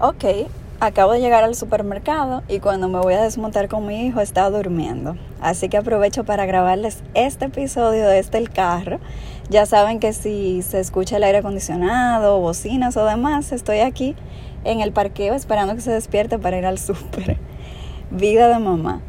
ok, acabo de llegar al supermercado y cuando me voy a desmontar con mi hijo está durmiendo. Así que aprovecho para grabarles este episodio de este el carro. Ya saben que si se escucha el aire acondicionado, bocinas o demás, estoy aquí en el parqueo esperando que se despierte para ir al súper. Vida de mamá.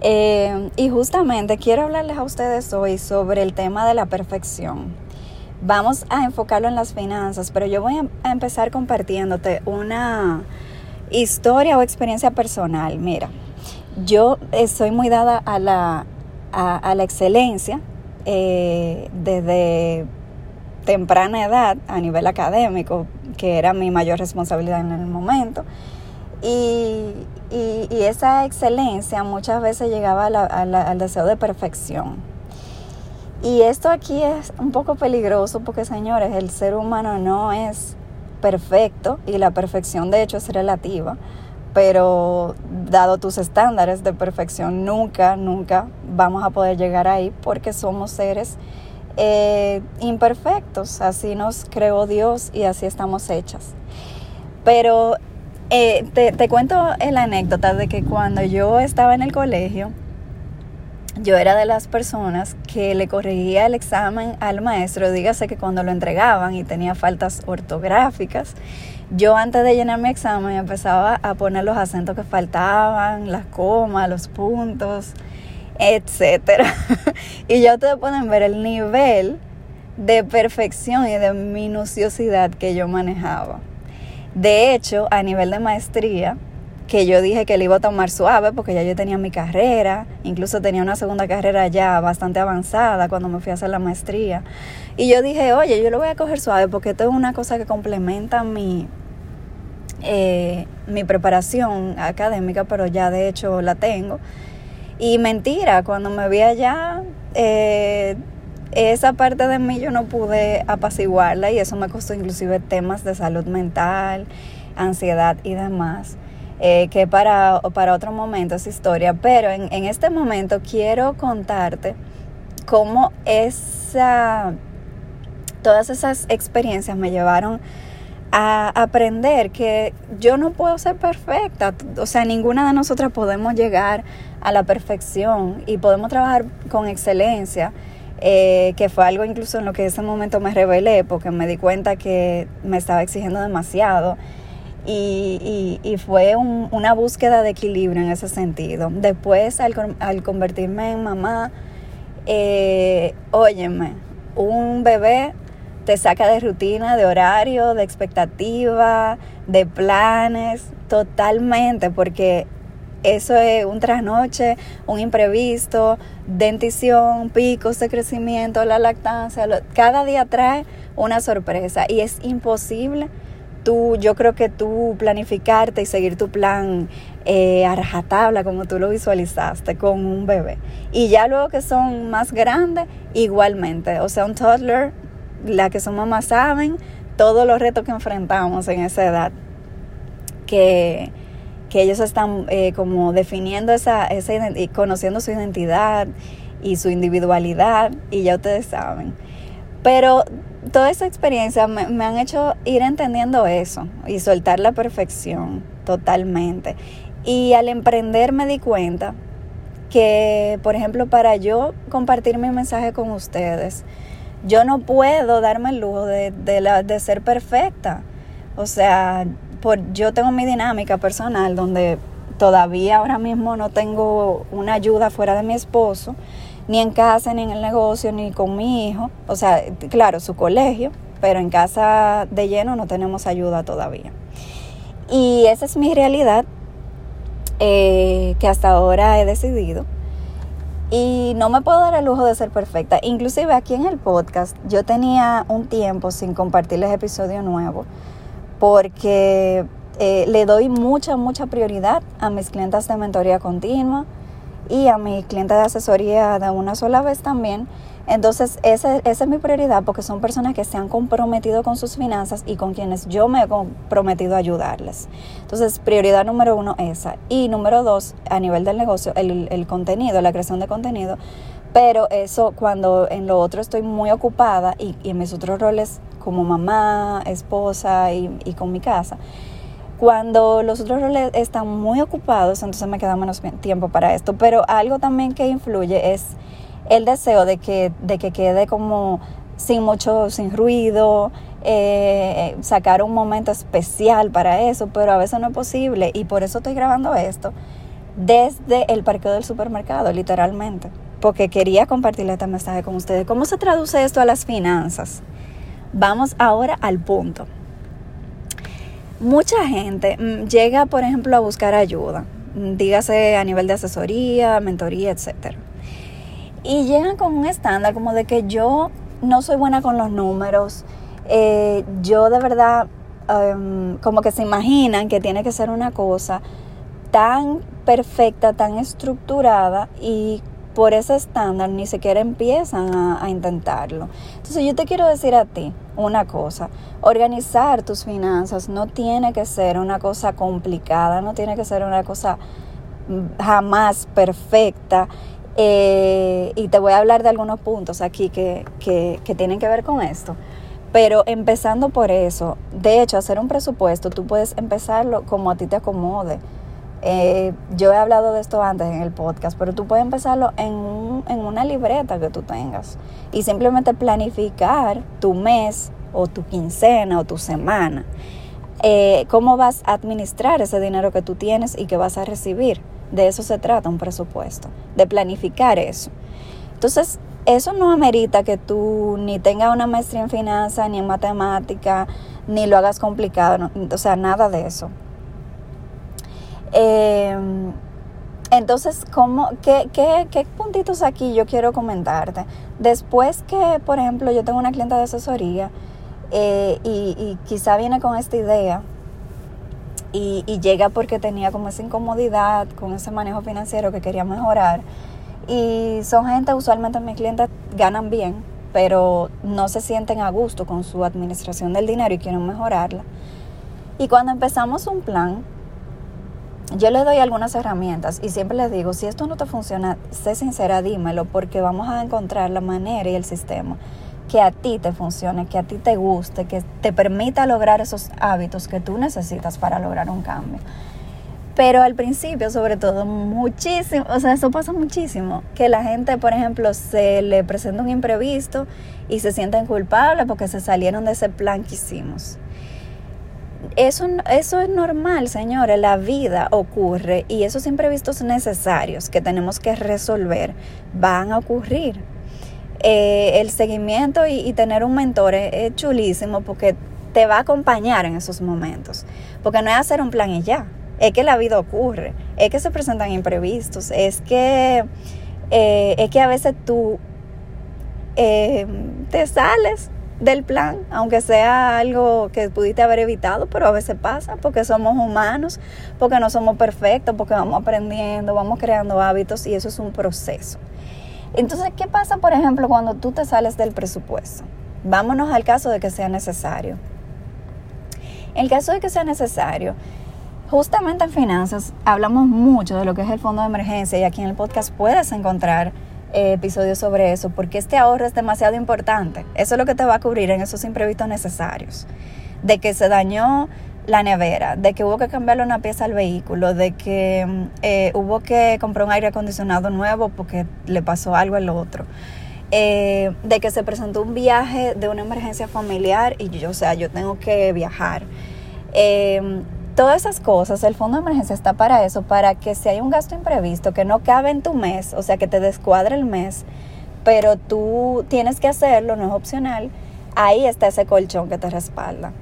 Eh, y justamente quiero hablarles a ustedes hoy sobre el tema de la perfección. Vamos a enfocarlo en las finanzas, pero yo voy a empezar compartiéndote una historia o experiencia personal. Mira, yo soy muy dada a la, a, la excelencia eh, desde temprana edad a nivel académico, que era mi mayor responsabilidad en el momento. Y, esa excelencia muchas veces llegaba al deseo de perfección. Y esto aquí es un poco peligroso porque, señores, el ser humano no es perfecto y la perfección de hecho es relativa, pero dado tus estándares de perfección, nunca, nunca vamos a poder llegar ahí porque somos seres eh, imperfectos, así nos creó Dios y así estamos hechas. Pero eh, te, te cuento la anécdota de que cuando yo estaba en el colegio, yo era de las personas que le corregía el examen al maestro, dígase que cuando lo entregaban y tenía faltas ortográficas, yo antes de llenar mi examen empezaba a poner los acentos que faltaban, las comas, los puntos, etc. y ya ustedes pueden ver el nivel de perfección y de minuciosidad que yo manejaba. De hecho, a nivel de maestría, que yo dije que le iba a tomar suave porque ya yo tenía mi carrera, incluso tenía una segunda carrera ya bastante avanzada cuando me fui a hacer la maestría. Y yo dije, oye, yo lo voy a coger suave porque esto es una cosa que complementa mi, eh, mi preparación académica, pero ya de hecho la tengo. Y mentira, cuando me vi allá, eh, esa parte de mí yo no pude apaciguarla y eso me costó inclusive temas de salud mental, ansiedad y demás. Eh, que para, para otro momento esa historia, pero en, en este momento quiero contarte cómo esa, todas esas experiencias me llevaron a aprender que yo no puedo ser perfecta, o sea, ninguna de nosotras podemos llegar a la perfección y podemos trabajar con excelencia, eh, que fue algo incluso en lo que ese momento me rebelé porque me di cuenta que me estaba exigiendo demasiado y, y, fue una búsqueda de equilibrio en ese sentido. Después, al, al convertirme en mamá, eh, óyeme, un bebé te saca de rutina, de horario, de expectativa, de planes, totalmente, porque eso es un trasnoche, un imprevisto, dentición, picos de crecimiento, la lactancia, cada día trae una sorpresa y es imposible tú, yo creo que tú planificarte y seguir tu plan eh, a rajatabla como tú lo visualizaste con un bebé. Y ya luego que son más grandes, igualmente. O sea, un toddler, la que son mamás saben todos los retos que enfrentamos en esa edad. Que, que ellos están eh, como definiendo esa, esa y conociendo su identidad y su individualidad, y ya ustedes saben. Pero toda esa experiencia me, han hecho ir entendiendo eso y soltar la perfección totalmente. Y al emprender me di cuenta que, por ejemplo, para yo compartir mi mensaje con ustedes, yo no puedo darme el lujo de, de, ser perfecta. O sea, por, yo tengo mi dinámica personal donde todavía ahora mismo no tengo una ayuda fuera de mi esposo ni en casa, ni en el negocio, ni con mi hijo. O sea, claro, su colegio, pero en casa de lleno no tenemos ayuda todavía. Y esa es mi realidad eh, que hasta ahora he decidido. Y no me puedo dar el lujo de ser perfecta. Inclusive aquí en el podcast yo tenía un tiempo sin compartirles episodio nuevo porque eh, le doy mucha, mucha prioridad a mis clientes de mentoría continua y a mis clientes de asesoría de una sola vez también. Entonces, esa, esa es mi prioridad porque son personas que se han comprometido con sus finanzas y con quienes yo me he comprometido a ayudarles. Entonces, prioridad número uno, esa. Y número dos, a nivel del negocio, el, el contenido, la creación de contenido. Pero eso cuando en lo otro estoy muy ocupada y, en mis otros roles como mamá, esposa y, y con mi casa, Cuando los otros roles están muy ocupados, entonces me queda menos tiempo para esto. Pero algo también que influye es el deseo de que, de que quede como sin mucho, sin ruido, eh, sacar un momento especial para eso, pero a veces no es posible y por eso estoy grabando esto desde el parqueo del supermercado, literalmente, porque quería compartir este mensaje con ustedes. ¿Cómo se traduce esto a las finanzas? Vamos ahora al punto. Mucha gente mm, llega, por ejemplo, a buscar ayuda, mm, dígase a nivel de asesoría, mentoría, etc. Y llegan con un estándar como de que yo no soy buena con los números, eh, yo de verdad em, como que se imaginan que tiene que ser una cosa tan perfecta, tan estructurada y por ese estándar ni siquiera empiezan a, intentarlo. Entonces yo te quiero decir a ti una cosa, organizar tus finanzas no tiene que ser una cosa complicada, no tiene que ser una cosa mm, jamás perfecta. Eh, y te voy a hablar de algunos puntos aquí que, que, que tienen que ver con esto. Pero empezando por eso, de hecho, hacer un presupuesto, tú puedes empezarlo como a ti te acomode. Eh, yo he hablado de esto antes en el podcast, pero tú puedes empezarlo en, una libreta que tú tengas y simplemente planificar tu mes o tu quincena o tu semana. Eh, cómo vas a administrar ese dinero que tú tienes y que vas a recibir. De eso se trata un presupuesto, de planificar eso. Entonces, eso no amerita que tú ni tengas una maestría en finanzas, ni en matemática, ni lo hagas complicado, o sea, nada de eso. Em, entonces, ¿cómo, qué, qué, qué, puntitos aquí yo quiero comentarte? Después que, por ejemplo, yo tengo una clienta de asesoría eh, y, quizá viene con esta idea y, y, llega porque tenía como esa incomodidad con ese manejo financiero que quería mejorar. Y son gente, usualmente mis clientes ganan bien, pero no se sienten a gusto con su administración del dinero y quieren mejorarla. Y cuando empezamos un plan, yo le doy algunas herramientas y siempre les digo, si esto no te funciona, sé sincera, dímelo, porque vamos a encontrar la manera y el sistema que a ti te funcione, que a ti te guste, que te permita lograr esos hábitos que tú necesitas para lograr un cambio. Pero al principio, sobre todo, muchísimo, o sea, eso pasa muchísimo, que la gente, por ejemplo, se le presenta un imprevisto y se sienten culpables porque se salieron de ese plan que hicimos eso, eso es normal, señores, la vida ocurre y esos imprevistos necesarios que tenemos que resolver van a ocurrir. Eh, el seguimiento y, tener un mentor es, chulísimo porque te va a acompañar en esos momentos, porque no es hacer un plan y ya, es que la vida ocurre, es que se presentan imprevistos, es que, eh, es que a veces tú eh, te sales del plan, aunque sea algo que pudiste haber evitado, pero a veces pasa porque somos humanos, porque no somos perfectos, porque vamos aprendiendo, vamos creando hábitos y eso es un proceso. Entonces, ¿qué pasa, por ejemplo, cuando tú te sales del presupuesto? Vámonos al caso de que sea necesario. En el caso de que sea necesario, justamente en finanzas hablamos mucho de lo que es el fondo de emergencia y aquí en el podcast puedes encontrar episodios sobre eso, porque este ahorro es demasiado importante. Eso es lo que te va a cubrir en esos imprevistos necesarios. De que se dañó la nevera, de que hubo que cambiarle una pieza al vehículo, de que eh, hubo que comprar un aire acondicionado nuevo porque le pasó algo al otro. Eh, de que se presentó un viaje de una emergencia familiar y yo, o sea, yo tengo que viajar. Eh, Todas esas cosas, el fondo de emergencia está para eso, para que si hay un gasto imprevisto que no cabe en tu mes, o sea, que te descuadre el mes, pero tú tienes que hacerlo, no es opcional, ahí está ese colchón que te respalda.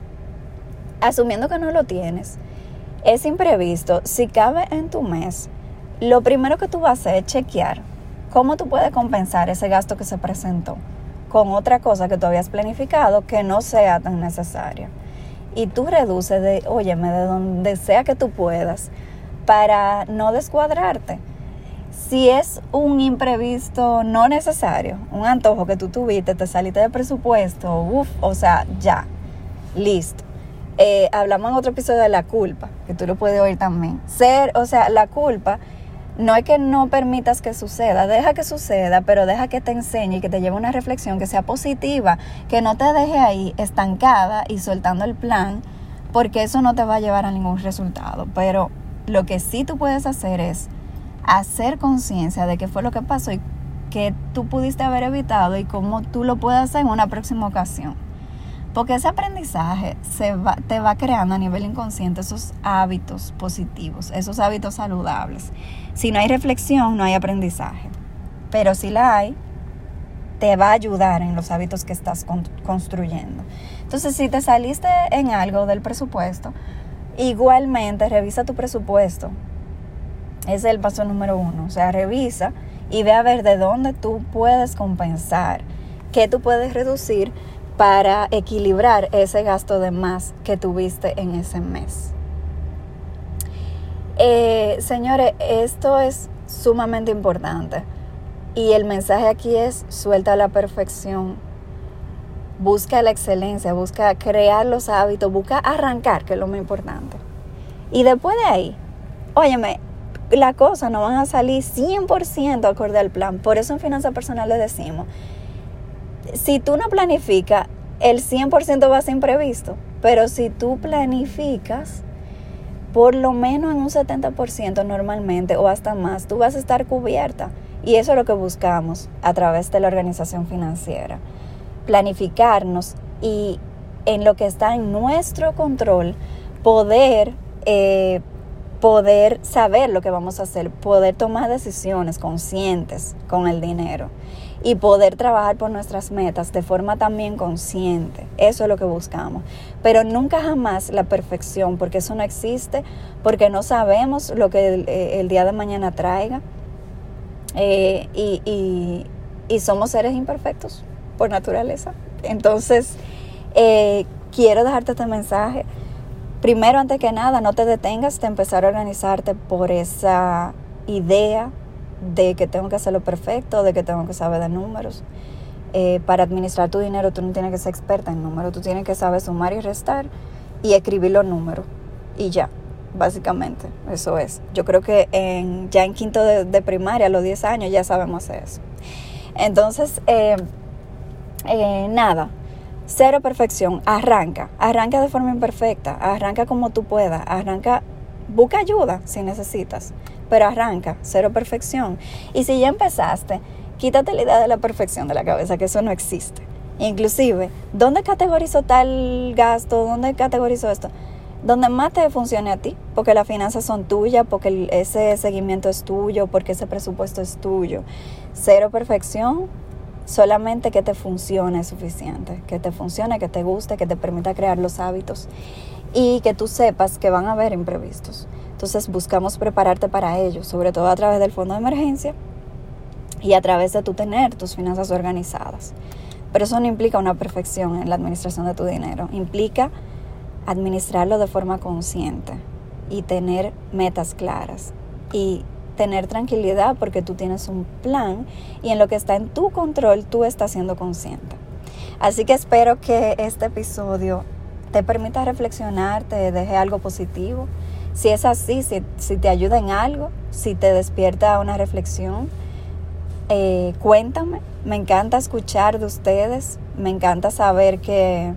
Asumiendo que no lo tienes, es imprevisto, si cabe en tu mes, lo primero que tú vas a hacer es chequear cómo tú puedes compensar ese gasto que se presentó con otra cosa que tú habías planificado que no sea tan necesaria y tú reduces de, óyeme, de donde sea que tú puedas para no descuadrarte. Si es un imprevisto no necesario, un antojo que tú tuviste, te saliste de presupuesto, uff, o sea, ya, listo. Eh, hablamos en otro episodio de la culpa, que tú lo puedes oír también. Ser, o sea, la culpa no es que no permitas que suceda, deja que suceda, pero deja que te enseñe y que te lleve una reflexión que sea positiva, que no te deje ahí estancada y soltando el plan porque eso no te va a llevar a ningún resultado. Pero lo que sí tú puedes hacer es hacer conciencia de qué fue lo que pasó y qué tú pudiste haber evitado y cómo tú lo puedes hacer en una próxima ocasión. Porque ese aprendizaje se va, te va creando a nivel inconsciente esos hábitos positivos, esos hábitos saludables. Si no hay reflexión, no hay aprendizaje. Pero si la hay, te va a ayudar en los hábitos que estás construyendo. Entonces, si te saliste en algo del presupuesto, igualmente revisa tu presupuesto. Ese es el paso número uno. O sea, revisa y ve a ver de dónde tú puedes compensar, qué tú puedes reducir para equilibrar ese gasto de más que tuviste en ese mes. Eh, señores, esto es sumamente importante y el mensaje aquí es suelta la perfección, busca la excelencia, busca crear los hábitos, busca arrancar, que es lo más importante. Y después de ahí, óyeme, las cosas no van a salir 100% acorde al plan. Por eso en finanzas personales decimos, si tú no planificas, el 100% va a ser imprevisto. Pero si tú planificas, por lo menos en un 70% normalmente o hasta más, tú vas a estar cubierta. Y eso es lo que buscamos a través de la organización financiera. Planificarnos y en lo que está en nuestro control, poder, eh, poder saber lo que vamos a hacer, poder tomar decisiones conscientes con el dinero y poder trabajar por nuestras metas de forma también consciente. Eso es lo que buscamos. Pero nunca jamás la perfección, porque eso no existe, porque no sabemos lo que el, eh, día de mañana traiga. Eh, y, somos seres imperfectos por naturaleza. Entonces, eh, quiero dejarte este mensaje. Primero, antes que nada, no te detengas de empezar a organizarte por esa idea de que tengo que hacerlo perfecto, de que tengo que saber de números. Eh, para administrar tu dinero tú no tienes que ser experta en números, tú tienes que saber sumar y restar y escribir los números. Y ya, básicamente, eso es. Yo creo que en, ya en quinto de, primaria, a los 10 años, ya sabemos eso. Entonces, eh, eh, nada, cero perfección, arranca, arranca de forma imperfecta, arranca como tú puedas, arranca, busca ayuda si necesitas pero arranca, cero perfección. Y si ya empezaste, quítate la idea de la perfección de la cabeza, que eso no existe. Inclusive, ¿dónde categorizó tal gasto? ¿Dónde categorizó esto? Donde más te funcione a ti, porque las finanzas son tuyas, porque ese seguimiento es tuyo, porque ese presupuesto es tuyo. Cero perfección, solamente que te funcione es suficiente, que te funcione, que te guste, que te permita crear los hábitos y que tú sepas que van a haber imprevistos. Entonces buscamos prepararte para ello, sobre todo a través del fondo de emergencia y a través de tu tener tus finanzas organizadas. Pero eso no implica una perfección en la administración de tu dinero, implica administrarlo de forma consciente y tener metas claras y tener tranquilidad porque tú tienes un plan y en lo que está en tu control tú estás siendo consciente. Así que espero que este episodio te permita reflexionar, te deje algo positivo si es así, si, te ayuda en algo, si te despierta una reflexión, eh, cuéntame. Me encanta escuchar de ustedes, me encanta saber que,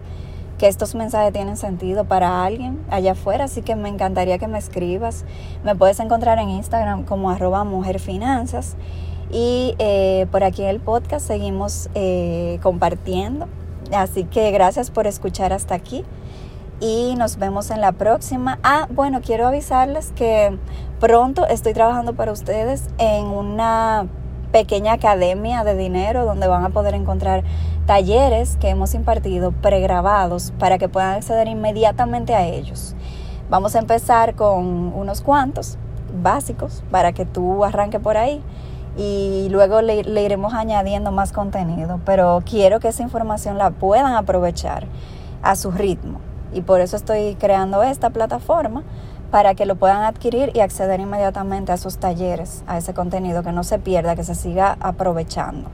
que estos mensajes tienen sentido para alguien allá afuera, así que me encantaría que me escribas. Me puedes encontrar en Instagram como arroba mujerfinanzas y eh, por aquí en el podcast seguimos eh, compartiendo. Así que gracias por escuchar hasta aquí y nos vemos en la próxima. Ah, bueno, quiero avisarles que pronto estoy trabajando para ustedes en una pequeña academia de dinero donde van a poder encontrar talleres que hemos impartido pregrabados para que puedan acceder inmediatamente a ellos. Vamos a empezar con unos cuantos básicos para que tú arranques por ahí y luego le, le iremos añadiendo más contenido, pero quiero que esa información la puedan aprovechar a su ritmo y por eso estoy creando esta plataforma para que lo puedan adquirir y acceder inmediatamente a sus talleres, a ese contenido, que no se pierda, que se siga aprovechando.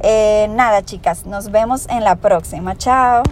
Eh, nada, chicas, nos vemos en la próxima. Chao.